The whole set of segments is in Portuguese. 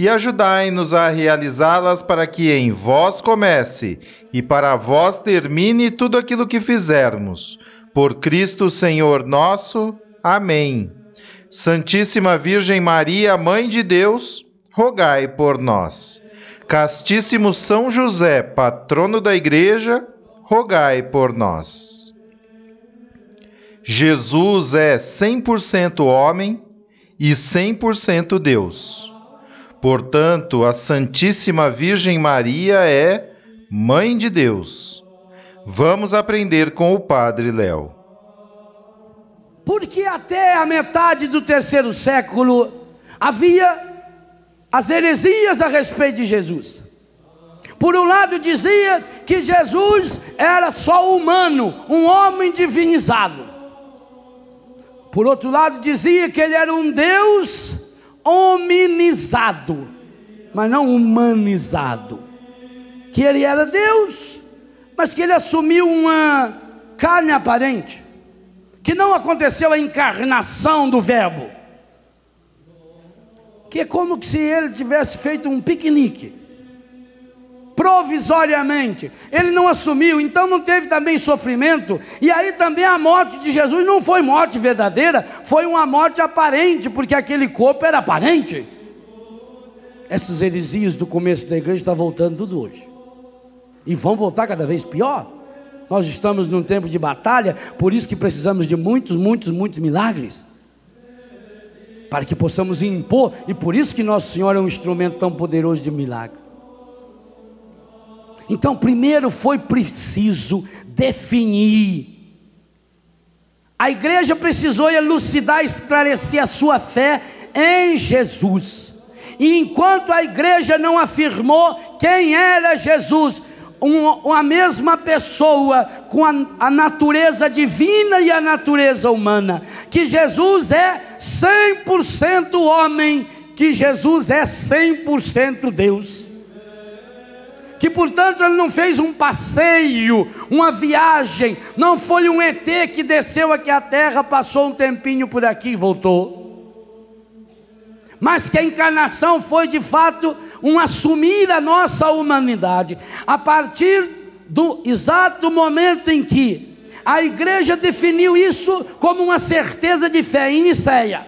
e ajudai-nos a realizá-las para que em vós comece e para vós termine tudo aquilo que fizermos. Por Cristo Senhor nosso. Amém. Santíssima Virgem Maria, Mãe de Deus, rogai por nós. Castíssimo São José, patrono da Igreja, rogai por nós. Jesus é 100% homem e 100% Deus. Portanto, a Santíssima Virgem Maria é Mãe de Deus. Vamos aprender com o Padre Léo. Porque até a metade do terceiro século havia as heresias a respeito de Jesus. Por um lado, dizia que Jesus era só humano, um homem divinizado. Por outro lado, dizia que ele era um Deus hominizado, mas não humanizado. Que ele era Deus, mas que ele assumiu uma carne aparente, que não aconteceu a encarnação do Verbo, que é como se ele tivesse feito um piquenique provisoriamente. Ele não assumiu, então não teve também sofrimento. E aí também a morte de Jesus não foi morte verdadeira, foi uma morte aparente, porque aquele corpo era aparente. Essas heresias do começo da igreja estão voltando tudo hoje. E vão voltar cada vez pior. Nós estamos num tempo de batalha, por isso que precisamos de muitos, muitos, muitos milagres. Para que possamos impor, e por isso que Nosso Senhor é um instrumento tão poderoso de milagre. Então, primeiro foi preciso definir. A igreja precisou elucidar, esclarecer a sua fé em Jesus. E enquanto a igreja não afirmou quem era Jesus, uma, mesma pessoa com a, a natureza divina e a natureza humana, que Jesus é 100% homem, que Jesus é 100% Deus que portanto ele não fez um passeio, uma viagem, não foi um ET que desceu aqui à terra, passou um tempinho por aqui e voltou. Mas que a encarnação foi de fato um assumir a nossa humanidade, a partir do exato momento em que a igreja definiu isso como uma certeza de fé em Niceia,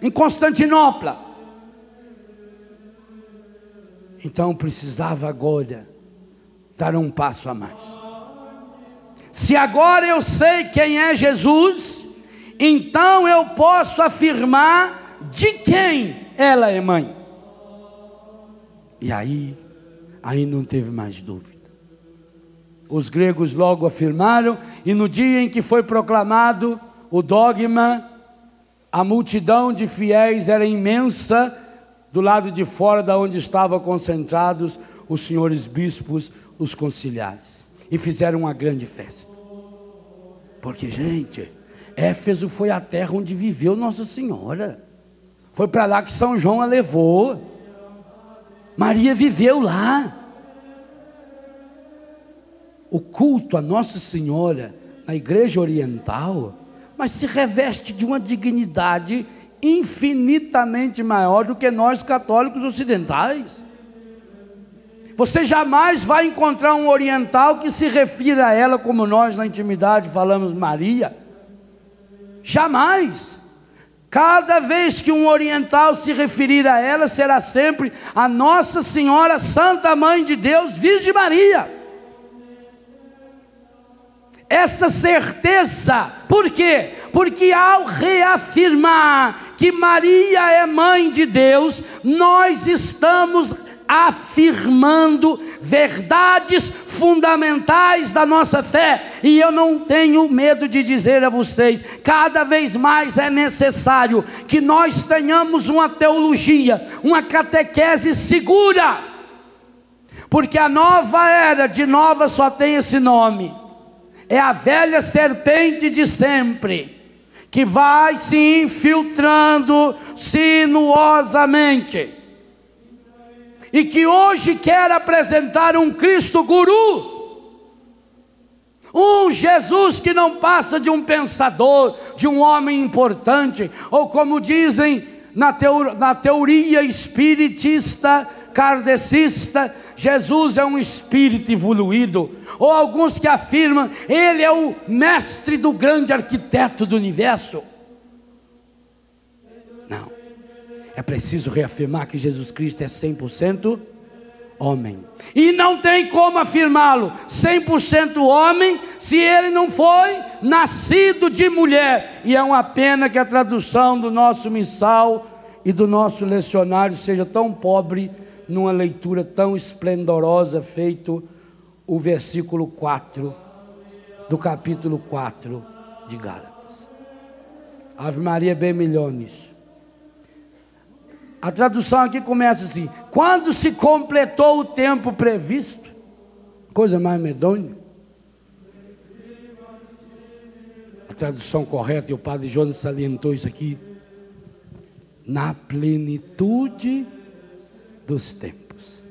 em Constantinopla. Então precisava agora dar um passo a mais. Se agora eu sei quem é Jesus, então eu posso afirmar de quem ela é mãe. E aí, aí não teve mais dúvida. Os gregos logo afirmaram, e no dia em que foi proclamado o dogma, a multidão de fiéis era imensa do lado de fora da onde estavam concentrados os senhores bispos, os conciliares, e fizeram uma grande festa. Porque, gente, Éfeso foi a terra onde viveu Nossa Senhora. Foi para lá que São João a levou. Maria viveu lá. O culto a Nossa Senhora na igreja oriental, mas se reveste de uma dignidade infinitamente maior do que nós católicos ocidentais. Você jamais vai encontrar um oriental que se refira a ela como nós na intimidade falamos Maria. Jamais. Cada vez que um oriental se referir a ela, será sempre a Nossa Senhora Santa Mãe de Deus, Virgem Maria. Essa certeza. Por quê? Porque ao reafirmar que Maria é mãe de Deus, nós estamos afirmando verdades fundamentais da nossa fé. E eu não tenho medo de dizer a vocês, cada vez mais é necessário que nós tenhamos uma teologia, uma catequese segura. Porque a nova era de nova só tem esse nome. É a velha serpente de sempre que vai se infiltrando sinuosamente e que hoje quer apresentar um Cristo guru. Um Jesus que não passa de um pensador, de um homem importante, ou como dizem na, teo, na teoria espiritista, kardecista, Jesus é um espírito evoluído, ou alguns que afirmam, ele é o mestre do grande arquiteto do universo. É preciso reafirmar que Jesus Cristo é 100% homem. E não tem como afirmá-lo 100% homem se ele não foi nascido de mulher. E é uma pena que a tradução do nosso missal e do nosso lecionário seja tão pobre numa leitura tão esplendorosa feito o versículo 4 do capítulo 4 de Gálatas. Ave Maria bem milhões. A tradução aqui começa assim: quando se completou o tempo previsto, coisa mais medonha. A tradução correta, e o padre Jonas salientou isso aqui, na plenitude dos tempos.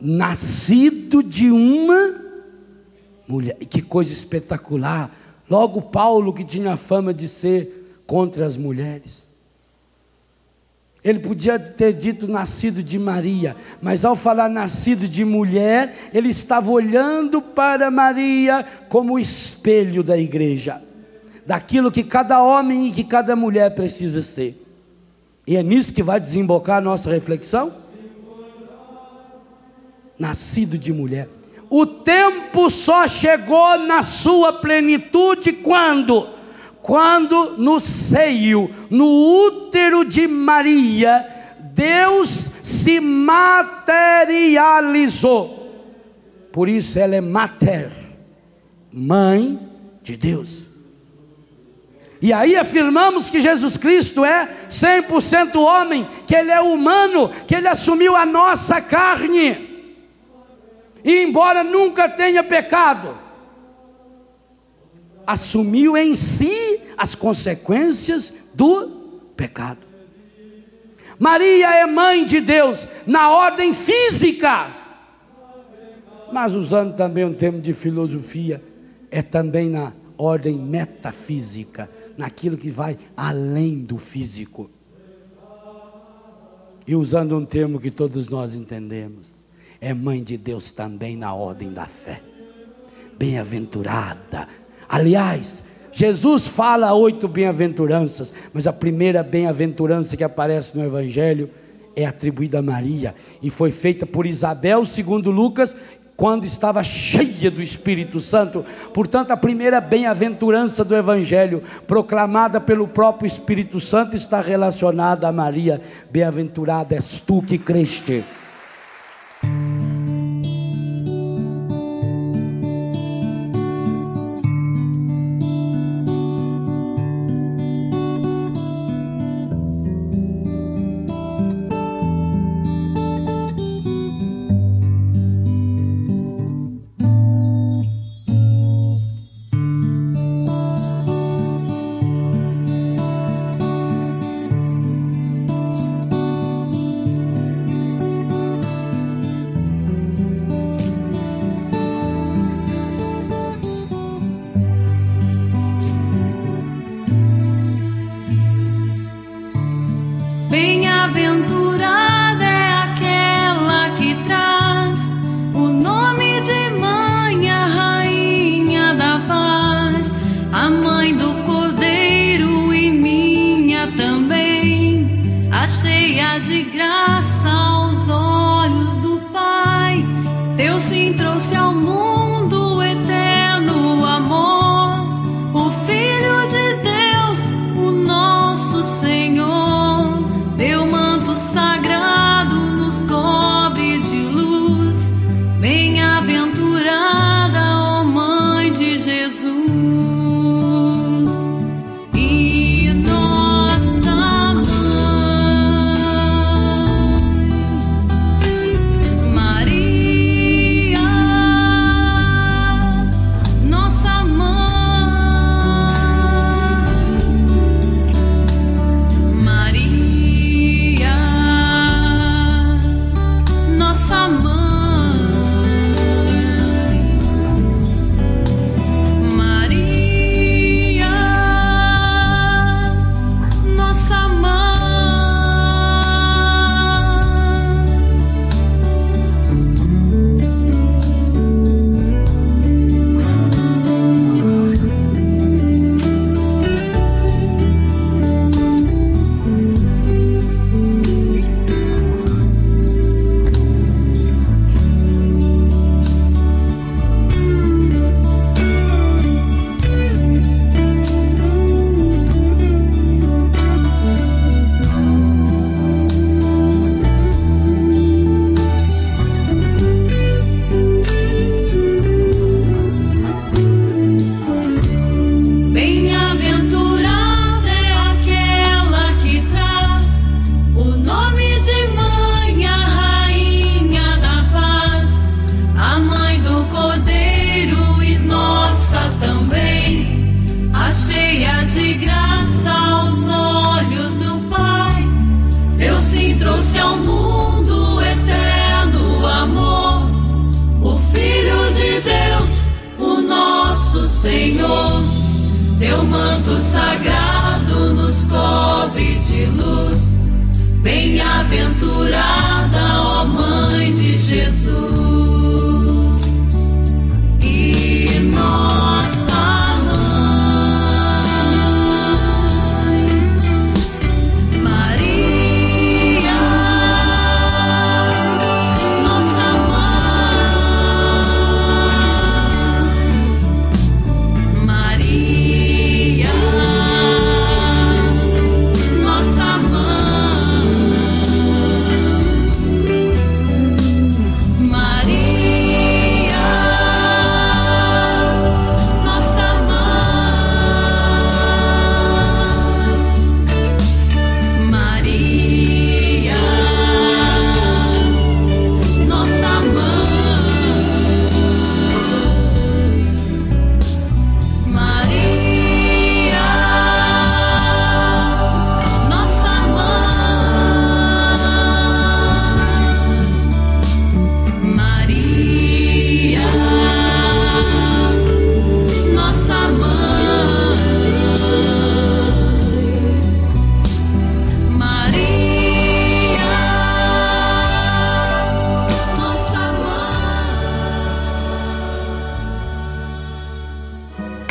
Nascido de uma mulher, que coisa espetacular. Logo Paulo, que tinha fama de ser contra as mulheres. Ele podia ter dito nascido de Maria, mas ao falar nascido de mulher, ele estava olhando para Maria como espelho da igreja, daquilo que cada homem e que cada mulher precisa ser. E é nisso que vai desembocar a nossa reflexão? Nascido de mulher. O tempo só chegou na sua plenitude quando? Quando no seio, no útero de Maria, Deus se materializou. Por isso ela é mater, mãe de Deus. E aí afirmamos que Jesus Cristo é 100% homem, que ele é humano, que ele assumiu a nossa carne. E embora nunca tenha pecado, assumiu em si as consequências do pecado. Maria é mãe de Deus na ordem física, mas usando também um termo de filosofia, é também na ordem metafísica, naquilo que vai além do físico. E usando um termo que todos nós entendemos, é mãe de Deus também na ordem da fé. Bem-aventurada Aliás, Jesus fala oito bem-aventuranças, mas a primeira bem-aventurança que aparece no Evangelho é atribuída a Maria e foi feita por Isabel, segundo Lucas, quando estava cheia do Espírito Santo. Portanto, a primeira bem-aventurança do Evangelho, proclamada pelo próprio Espírito Santo, está relacionada a Maria. Bem-aventurada és tu que creste. Manto sagrado nos cobre de luz. Bem-aventurada, ó Mãe de Jesus.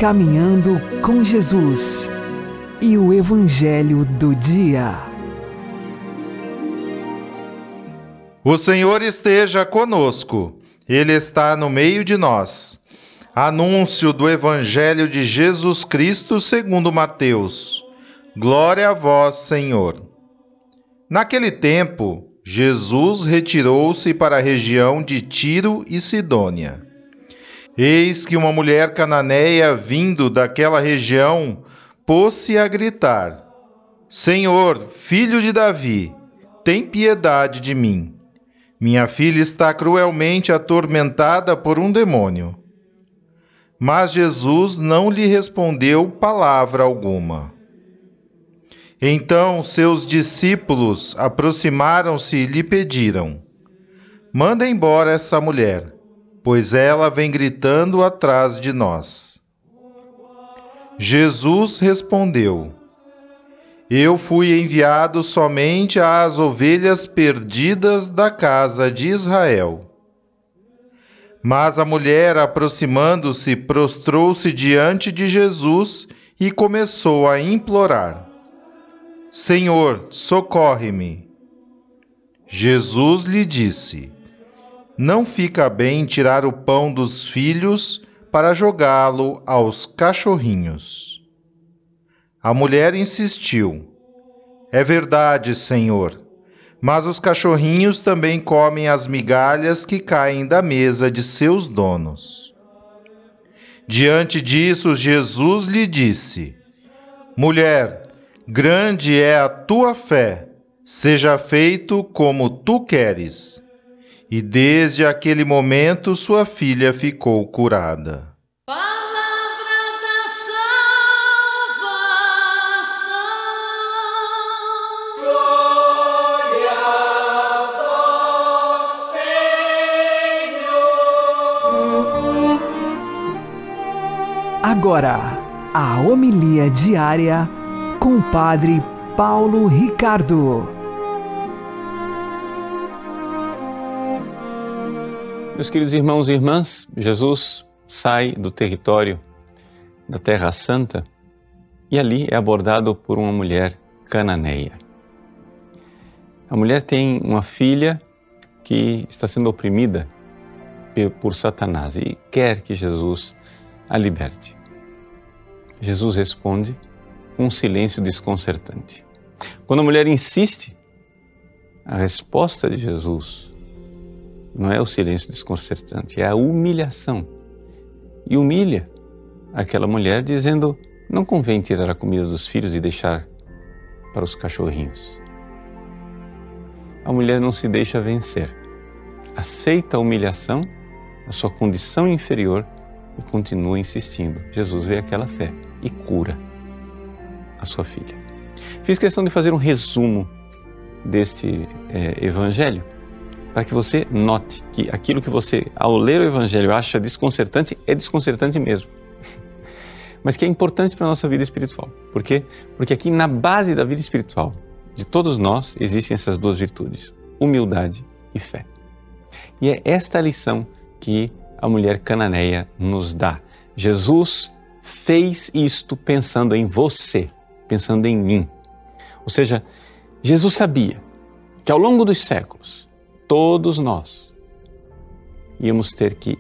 Caminhando com Jesus e o Evangelho do Dia. O Senhor esteja conosco, Ele está no meio de nós. Anúncio do Evangelho de Jesus Cristo segundo Mateus. Glória a vós, Senhor. Naquele tempo, Jesus retirou-se para a região de Tiro e Sidônia. Eis que uma mulher cananeia vindo daquela região pôs-se a gritar: Senhor, filho de Davi, tem piedade de mim. Minha filha está cruelmente atormentada por um demônio. Mas Jesus não lhe respondeu palavra alguma. Então seus discípulos aproximaram-se e lhe pediram: Manda embora essa mulher pois ela vem gritando atrás de nós. Jesus respondeu: Eu fui enviado somente às ovelhas perdidas da casa de Israel. Mas a mulher, aproximando-se, prostrou-se diante de Jesus e começou a implorar: Senhor, socorre-me. Jesus lhe disse: não fica bem tirar o pão dos filhos para jogá-lo aos cachorrinhos. A mulher insistiu: É verdade, Senhor, mas os cachorrinhos também comem as migalhas que caem da mesa de seus donos. Diante disso, Jesus lhe disse: Mulher, grande é a tua fé, seja feito como tu queres e desde aquele momento sua filha ficou curada. Palavra da salvação. Glória a Senhor. Agora, a homilia diária com o Padre Paulo Ricardo. Meus queridos irmãos e irmãs, Jesus sai do território da Terra Santa e ali é abordado por uma mulher cananeia. A mulher tem uma filha que está sendo oprimida por Satanás e quer que Jesus a liberte. Jesus responde com um silêncio desconcertante. Quando a mulher insiste, a resposta de Jesus não é o silêncio desconcertante, é a humilhação. E humilha aquela mulher dizendo: não convém tirar a comida dos filhos e deixar para os cachorrinhos. A mulher não se deixa vencer. Aceita a humilhação, a sua condição inferior e continua insistindo. Jesus vê aquela fé e cura a sua filha. Fiz questão de fazer um resumo deste é, evangelho para que você note que aquilo que você, ao ler o Evangelho, acha desconcertante, é desconcertante mesmo. mas que é importante para a nossa vida espiritual. Por quê? Porque aqui na base da vida espiritual de todos nós existem essas duas virtudes: humildade e fé. E é esta lição que a mulher cananeia nos dá. Jesus fez isto pensando em você, pensando em mim. Ou seja, Jesus sabia que ao longo dos séculos, todos nós íamos ter que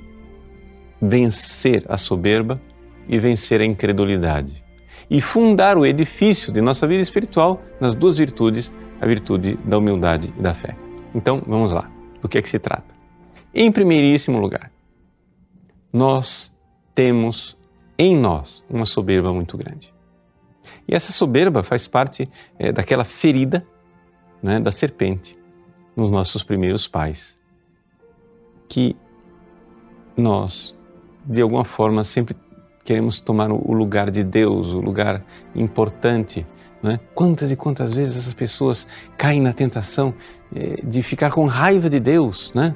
vencer a soberba e vencer a incredulidade e fundar o edifício de nossa vida espiritual nas duas virtudes, a virtude da humildade e da fé. Então, vamos lá. Do que é que se trata? Em primeiríssimo lugar, nós temos em nós uma soberba muito grande. E essa soberba faz parte é, daquela ferida né, da serpente nos nossos primeiros pais, que nós, de alguma forma, sempre queremos tomar o lugar de Deus, o lugar importante. Né? Quantas e quantas vezes essas pessoas caem na tentação é, de ficar com raiva de Deus, né?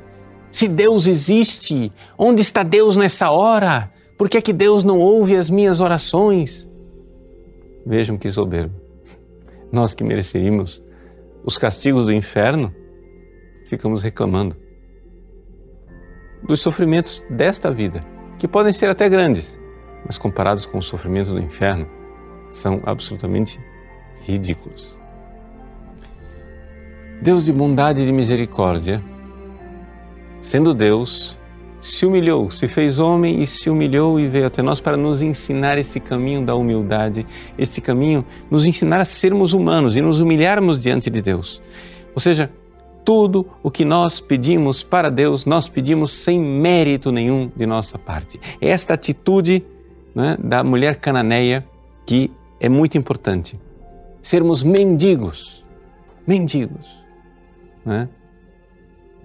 Se Deus existe, onde está Deus nessa hora? Por que é que Deus não ouve as minhas orações? Vejam que soberbo. Nós que mereceríamos os castigos do inferno, ficamos reclamando dos sofrimentos desta vida, que podem ser até grandes, mas comparados com os sofrimentos do inferno, são absolutamente ridículos. Deus de bondade e de misericórdia, sendo Deus, se humilhou, se fez homem e se humilhou e veio até nós para nos ensinar esse caminho da humildade, esse caminho, nos ensinar a sermos humanos e nos humilharmos diante de Deus. Ou seja, tudo o que nós pedimos para Deus, nós pedimos sem mérito nenhum de nossa parte. Esta atitude né, da mulher cananeia que é muito importante. Sermos mendigos, mendigos, né,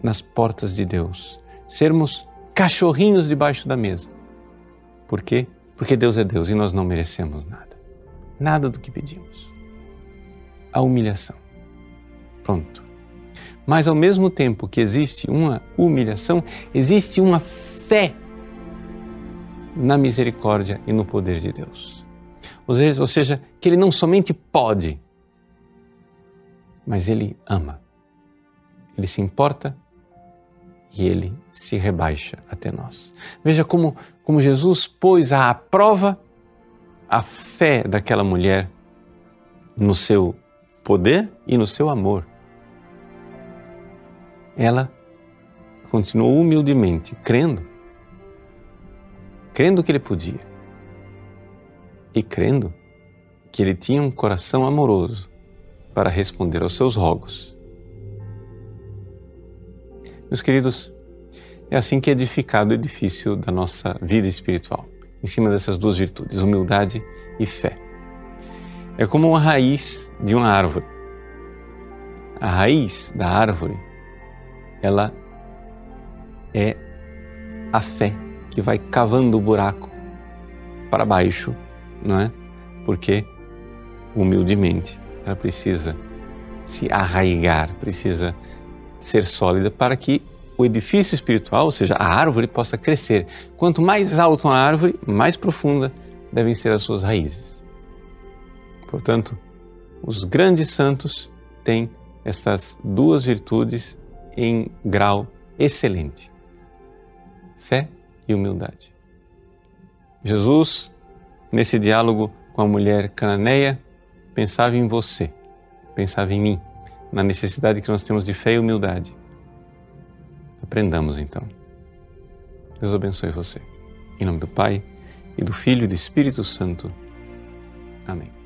nas portas de Deus. Sermos cachorrinhos debaixo da mesa. Por quê? Porque Deus é Deus e nós não merecemos nada. Nada do que pedimos. A humilhação. Pronto. Mas ao mesmo tempo que existe uma humilhação, existe uma fé na misericórdia e no poder de Deus. Ou seja, que Ele não somente pode, mas Ele ama. Ele se importa e Ele se rebaixa até nós. Veja como, como Jesus pôs à prova a fé daquela mulher no seu poder e no seu amor. Ela continuou humildemente, crendo crendo que ele podia e crendo que ele tinha um coração amoroso para responder aos seus rogos. Meus queridos, é assim que é edificado o edifício da nossa vida espiritual, em cima dessas duas virtudes, humildade e fé. É como uma raiz de uma árvore. A raiz da árvore, ela é a fé que vai cavando o buraco para baixo, não é? Porque humildemente ela precisa se arraigar, precisa ser sólida para que o edifício espiritual, ou seja, a árvore, possa crescer. Quanto mais alta a árvore, mais profunda devem ser as suas raízes. Portanto, os grandes santos têm essas duas virtudes em grau excelente: fé e humildade. Jesus, nesse diálogo com a mulher cananeia, pensava em você, pensava em mim, na necessidade que nós temos de fé e humildade. Aprendamos então. Deus abençoe você. Em nome do Pai, e do Filho e do Espírito Santo. Amém.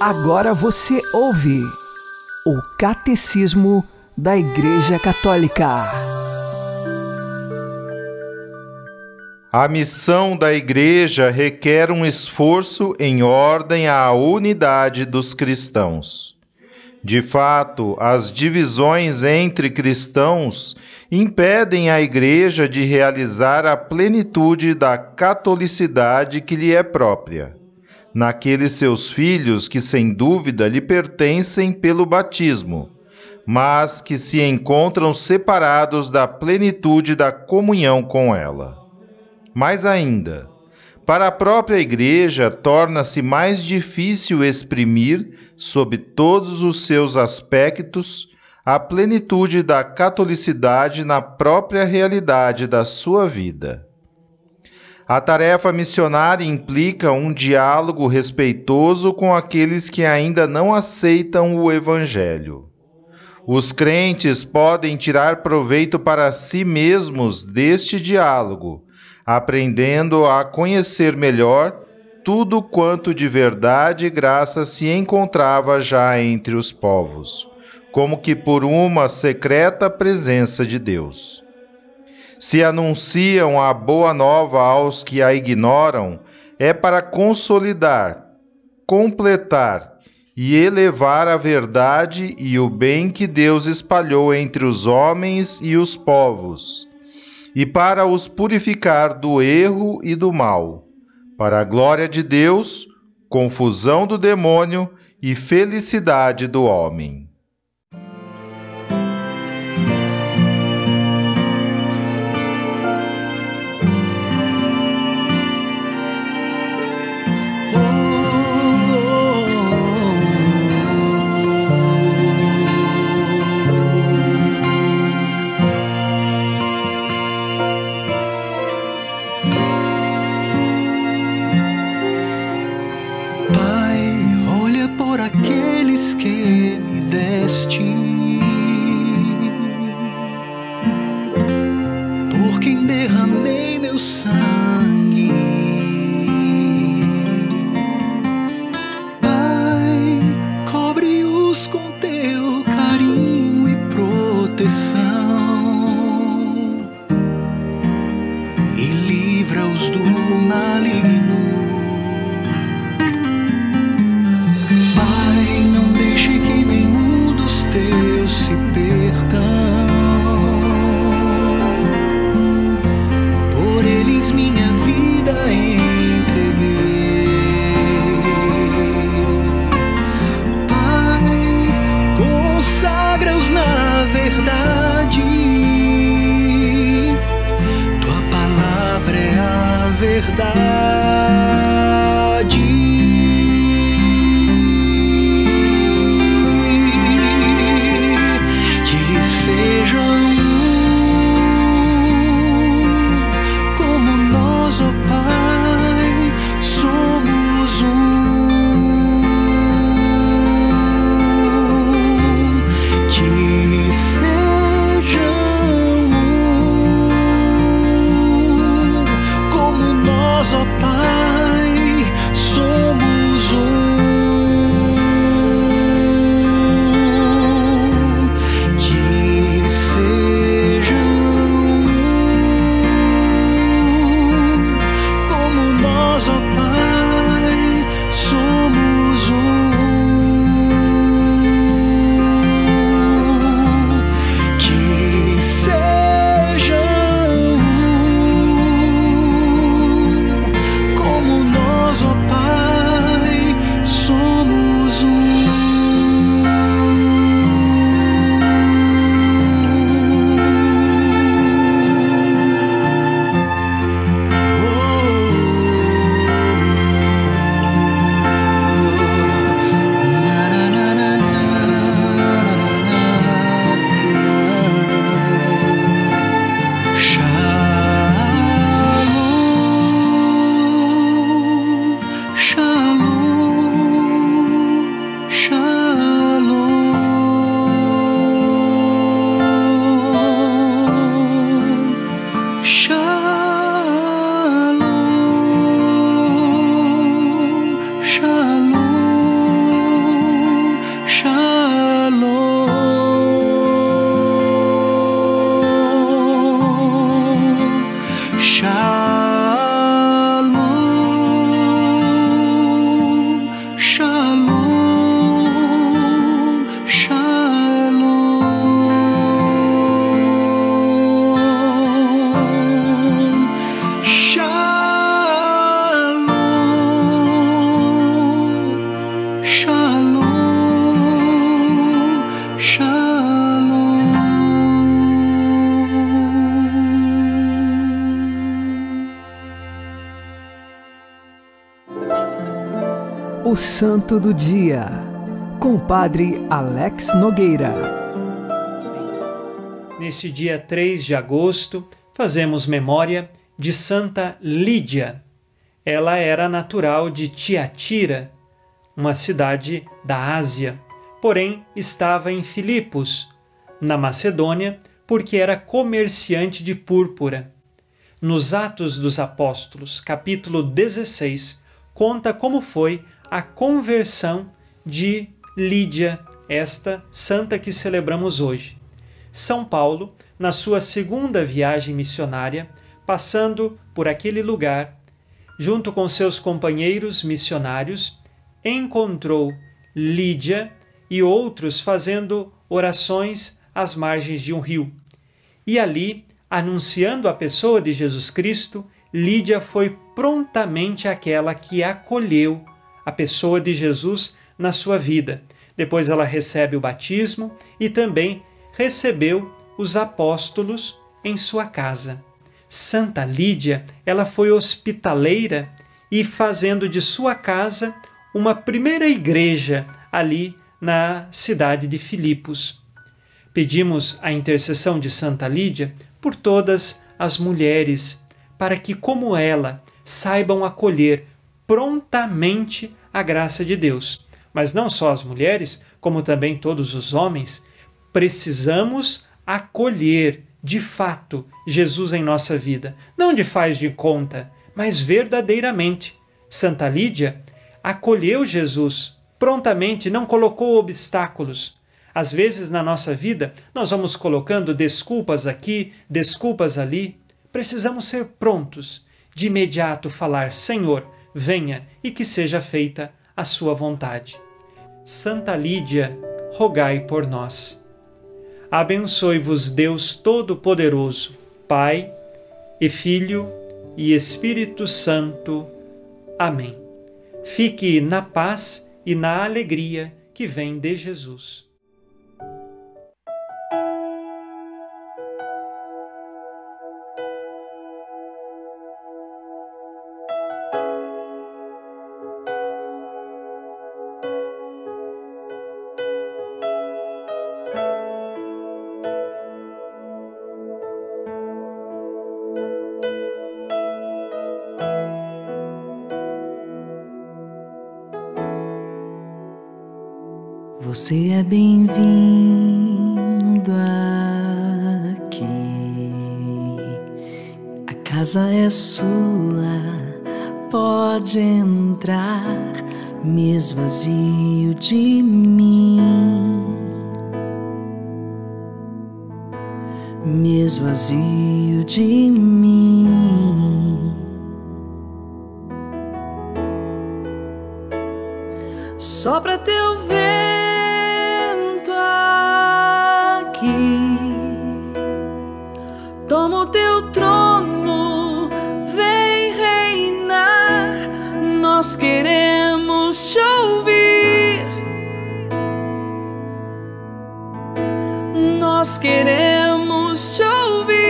Agora você ouve o Catecismo da Igreja Católica. A missão da Igreja requer um esforço em ordem à unidade dos cristãos. De fato, as divisões entre cristãos impedem a Igreja de realizar a plenitude da catolicidade que lhe é própria, naqueles seus filhos que, sem dúvida, lhe pertencem pelo batismo, mas que se encontram separados da plenitude da comunhão com ela. Mais ainda, para a própria Igreja, torna-se mais difícil exprimir, sob todos os seus aspectos, a plenitude da catolicidade na própria realidade da sua vida. A tarefa missionária implica um diálogo respeitoso com aqueles que ainda não aceitam o Evangelho. Os crentes podem tirar proveito para si mesmos deste diálogo aprendendo a conhecer melhor tudo quanto de verdade e graça se encontrava já entre os povos, como que por uma secreta presença de Deus. Se anunciam a boa nova aos que a ignoram, é para consolidar, completar e elevar a verdade e o bem que Deus espalhou entre os homens e os povos e para os purificar do erro e do mal, para a glória de Deus, confusão do demônio e felicidade do homem. Ó Santo do Dia, com o Padre Alex Nogueira. Neste dia 3 de agosto, fazemos memória de Santa Lídia. Ela era natural de Tiatira, uma cidade da Ásia, porém estava em Filipos, na Macedônia, porque era comerciante de púrpura. Nos Atos dos Apóstolos, capítulo 16, conta como foi a conversão de Lídia, esta santa que celebramos hoje. São Paulo, na sua segunda viagem missionária, passando por aquele lugar, junto com seus companheiros missionários, encontrou Lídia e outros fazendo orações às margens de um rio. E ali, anunciando a pessoa de Jesus Cristo, Lídia foi prontamente aquela que acolheu a pessoa de Jesus na sua vida. Depois ela recebe o batismo e também recebeu os apóstolos em sua casa. Santa Lídia, ela foi hospitaleira e fazendo de sua casa uma primeira igreja ali na cidade de Filipos. Pedimos a intercessão de Santa Lídia por todas as mulheres, para que, como ela, saibam acolher prontamente a graça de Deus. Mas não só as mulheres, como também todos os homens, precisamos acolher de fato Jesus em nossa vida, não de faz de conta, mas verdadeiramente. Santa Lídia acolheu Jesus prontamente, não colocou obstáculos. Às vezes na nossa vida nós vamos colocando desculpas aqui, desculpas ali. Precisamos ser prontos, de imediato falar: Senhor, venha e que seja feita a sua vontade. Santa Lídia, rogai por nós. Abençoe-vos Deus Todo-Poderoso, Pai e Filho e Espírito Santo. Amém. Fique na paz e na alegria que vem de Jesus. Você é bem-vindo aqui. A casa é sua, pode entrar, me esvazio de mim. Me esvazio de mim. Só pra teu ver Toma o teu trono, vem reinar. Nós queremos te ouvir. Nós queremos te ouvir.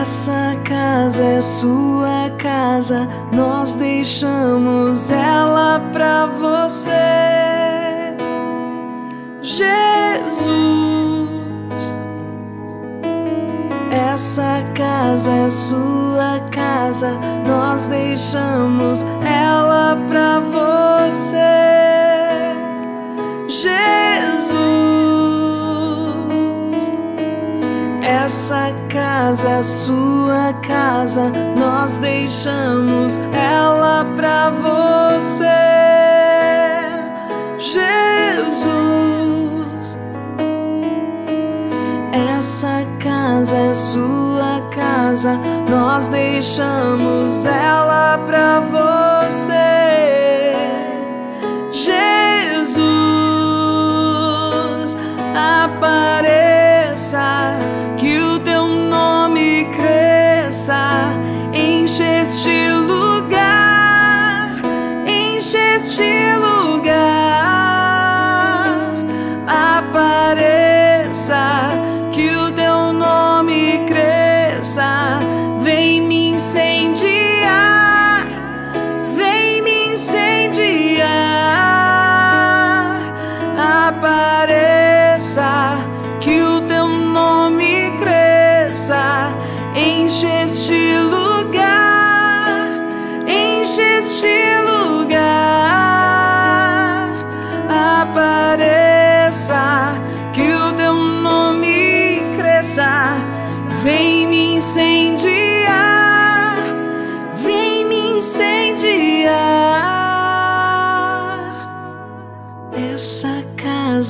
Essa casa é sua casa, nós deixamos ela pra você. Jesus. Essa casa é sua casa, nós deixamos ela pra você. Jesus. Essa casa é sua casa, nós deixamos ela pra você. Jesus. Essa casa é sua casa, nós deixamos ela pra você. Jesus, apareça, que o teu nome cresça, enche este lugar, enche este lugar,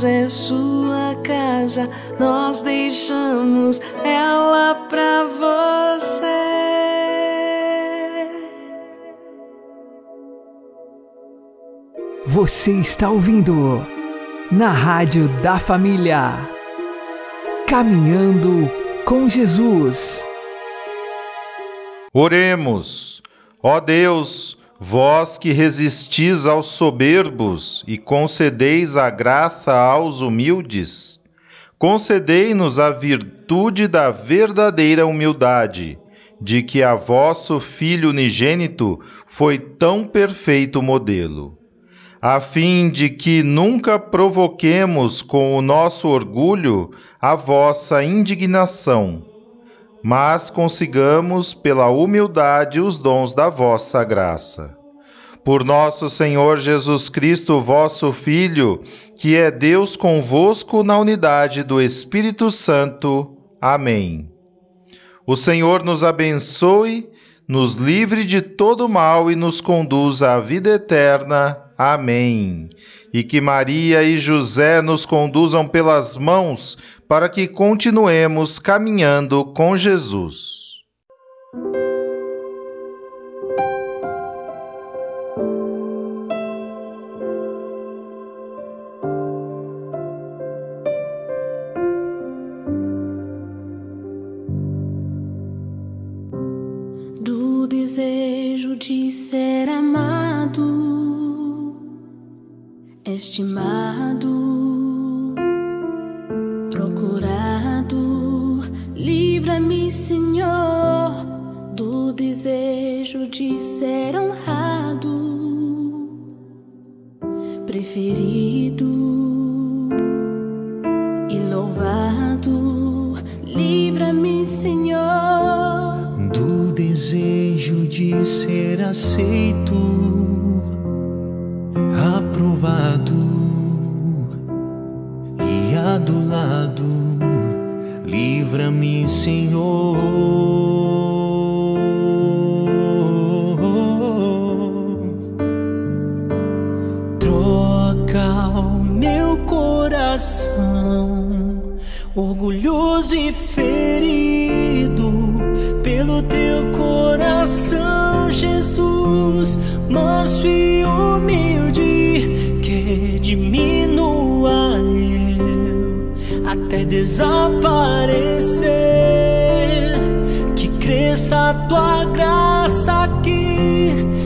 é sua casa, nós deixamos ela pra você. Você está ouvindo na Rádio da Família. Caminhando com Jesus. Oremos. Ó Deus, vós que resistis aos soberbos e concedeis a graça aos humildes, concedei-nos a virtude da verdadeira humildade, de que a vosso Filho unigênito foi tão perfeito modelo a fim de que nunca provoquemos com o nosso orgulho a vossa indignação, mas consigamos pela humildade os dons da vossa graça. Por nosso Senhor Jesus Cristo, vosso Filho, que é Deus convosco na unidade do Espírito Santo. Amém. O Senhor nos abençoe, nos livre de todo mal e nos conduza à vida eterna. Amém. E que Maria e José nos conduzam pelas mãos para que continuemos caminhando com Jesus. Do desejo de ser amado estimado, procurado. Livra-me, Senhor, do desejo de ser honrado, preferido que cresça a tua graça aqui,